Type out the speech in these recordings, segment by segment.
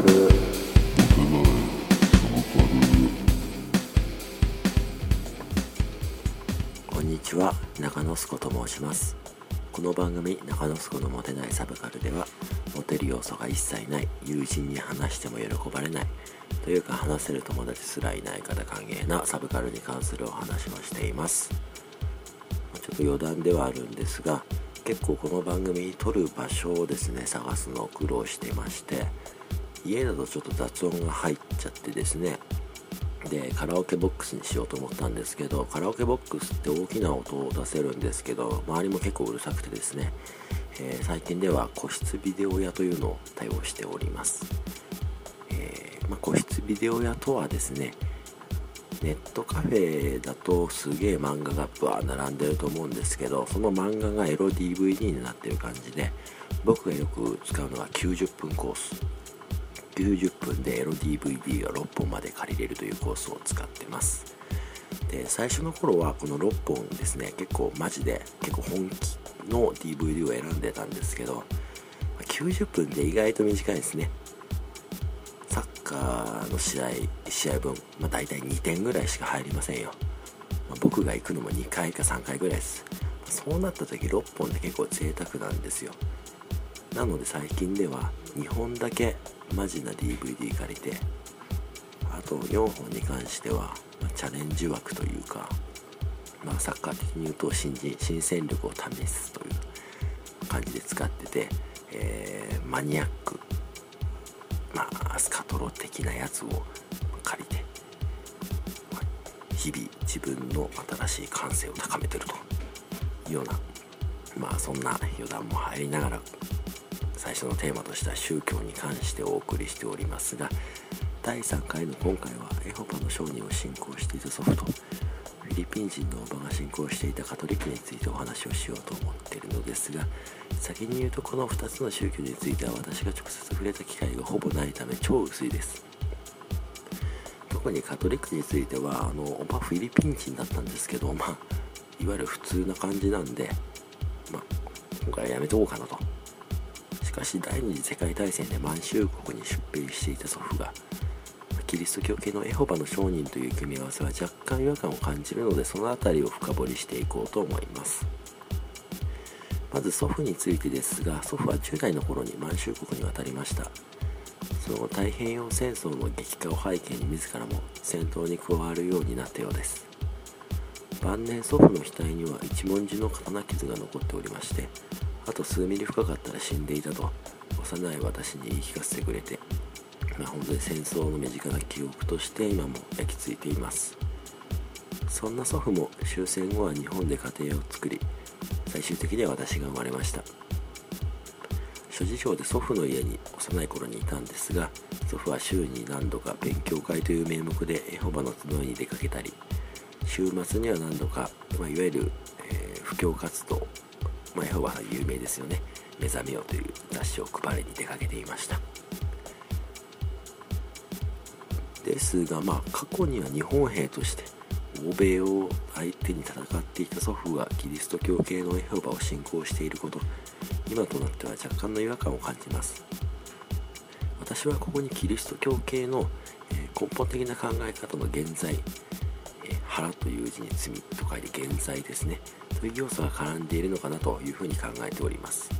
カルこんにちは。中野すこと申します。この番組中野すこのモテないサブカルではモテる要素が一切ない友人に話しても喜ばれないというか話せる友達すらいないから歓迎なサブカルに関するお話をしています。ちょっと余談ではあるんですが結構この番組撮る場所をですね探すのを苦労してまして家だとちょっと雑音が入っちゃってですね。でカラオケボックスにしようと思ったんですけどカラオケボックスって大きな音を出せるんですけど周りも結構うるさくてですね、えー、最近では個室ビデオ屋というのを対応しております、えー、まあ、個室ビデオ屋とはですねネットカフェだとすげえ漫画がバー並んでると思うんですけどその漫画がエロ DVD になってる感じで僕がよく使うのは90分コース。90分でエロ DVD が6本まで借りれるというコースを使ってます。で最初の頃はこの6本ですね結構マジで結構本気の DVD を選んでたんですけど90分で意外と短いですね。サッカーの試合1試合分、まあ、大体2点ぐらいしか入りませんよ、まあ、僕が行くのも2回か3回ぐらいです。そうなった時6本で結構贅沢なんですよ。なので最近では2本だけマジな DVD 借りてあと4本に関しては、ま、チャレンジ枠というか、まあ、サッカー的に言うと新人新戦力を試すという感じで使ってて、えー、マニアックまあ、スカトロ的なやつを借りて、日々自分の新しい感性を高めてるというような、まあそんな余談も入りながら、最初のテーマとしては宗教に関してお送りしておりますが、第3回の今回はエホパの商人を信仰していた祖父と、フィリピン人のおばが信仰していたカトリックについてお話をしようと思っているのですが先に言うとこの2つの宗教については私が直接触れた機会がほぼないため超薄いです。特にカトリックについてはあのおばフィリピン人だったんですけどまあいわゆる普通な感じなんでまあ今回はやめとこうかなと。しかし第二次世界大戦で満州国に出兵していた祖父がキリスト教系のエホバの商人という組み合わせは若干違和感を感じるのでその辺りを深掘りしていこうと思います。まず祖父についてですが祖父は10代の頃に満州国に渡りました。その後太平洋戦争の激化を背景に自らも戦闘に加わるようになったようです。晩年祖父の額には一文字の刀傷が残っておりましてあと数ミリ深かったら死んでいたと。幼い私に言い聞かせてくれて。まあ、本当に戦争の身近な記憶として今も焼き付いています。そんな祖父も終戦後は日本で家庭を作り最終的には私が生まれました。諸事情で祖父の家に幼い頃にいたんですが祖父は週に何度か勉強会という名目でエホバの集いに出かけたり週末には何度か、まあ、いわゆる、えー、布教活動、まあ、エホバが有名ですよね。目覚めよという雑誌を配りに出かけていました。ですが、まあ、過去には日本兵として欧米を相手に戦っていた祖父がキリスト教系のエホバを信仰していること今となっては若干の違和感を感じます。私はここにキリスト教系の、根本的な考え方の現在、え腹という字に罪と書いて現在ですね。という要素が絡んでいるのかなというふうに考えております。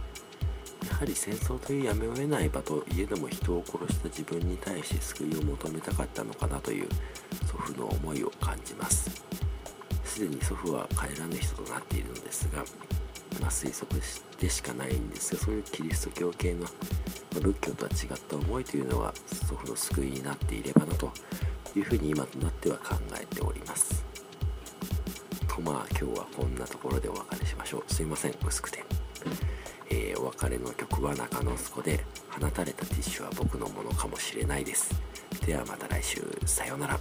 やはり戦争というやめを得ない場といえども人を殺した自分に対して救いを求めたかったのかなという祖父の思いを感じます。すでに祖父は帰らぬ人となっているのですが、まあ、推測でしかないんですがそういうキリスト教系の仏教とは違った思いというのは祖父の救いになっていればなというふうに今となっては考えております。とまあ今日はこんなところでお別れしましょう。すいません。薄くて。えー、お別れの曲は中之助で放たれたティッシュは僕のものかもしれないです。ではまた来週。さようなら。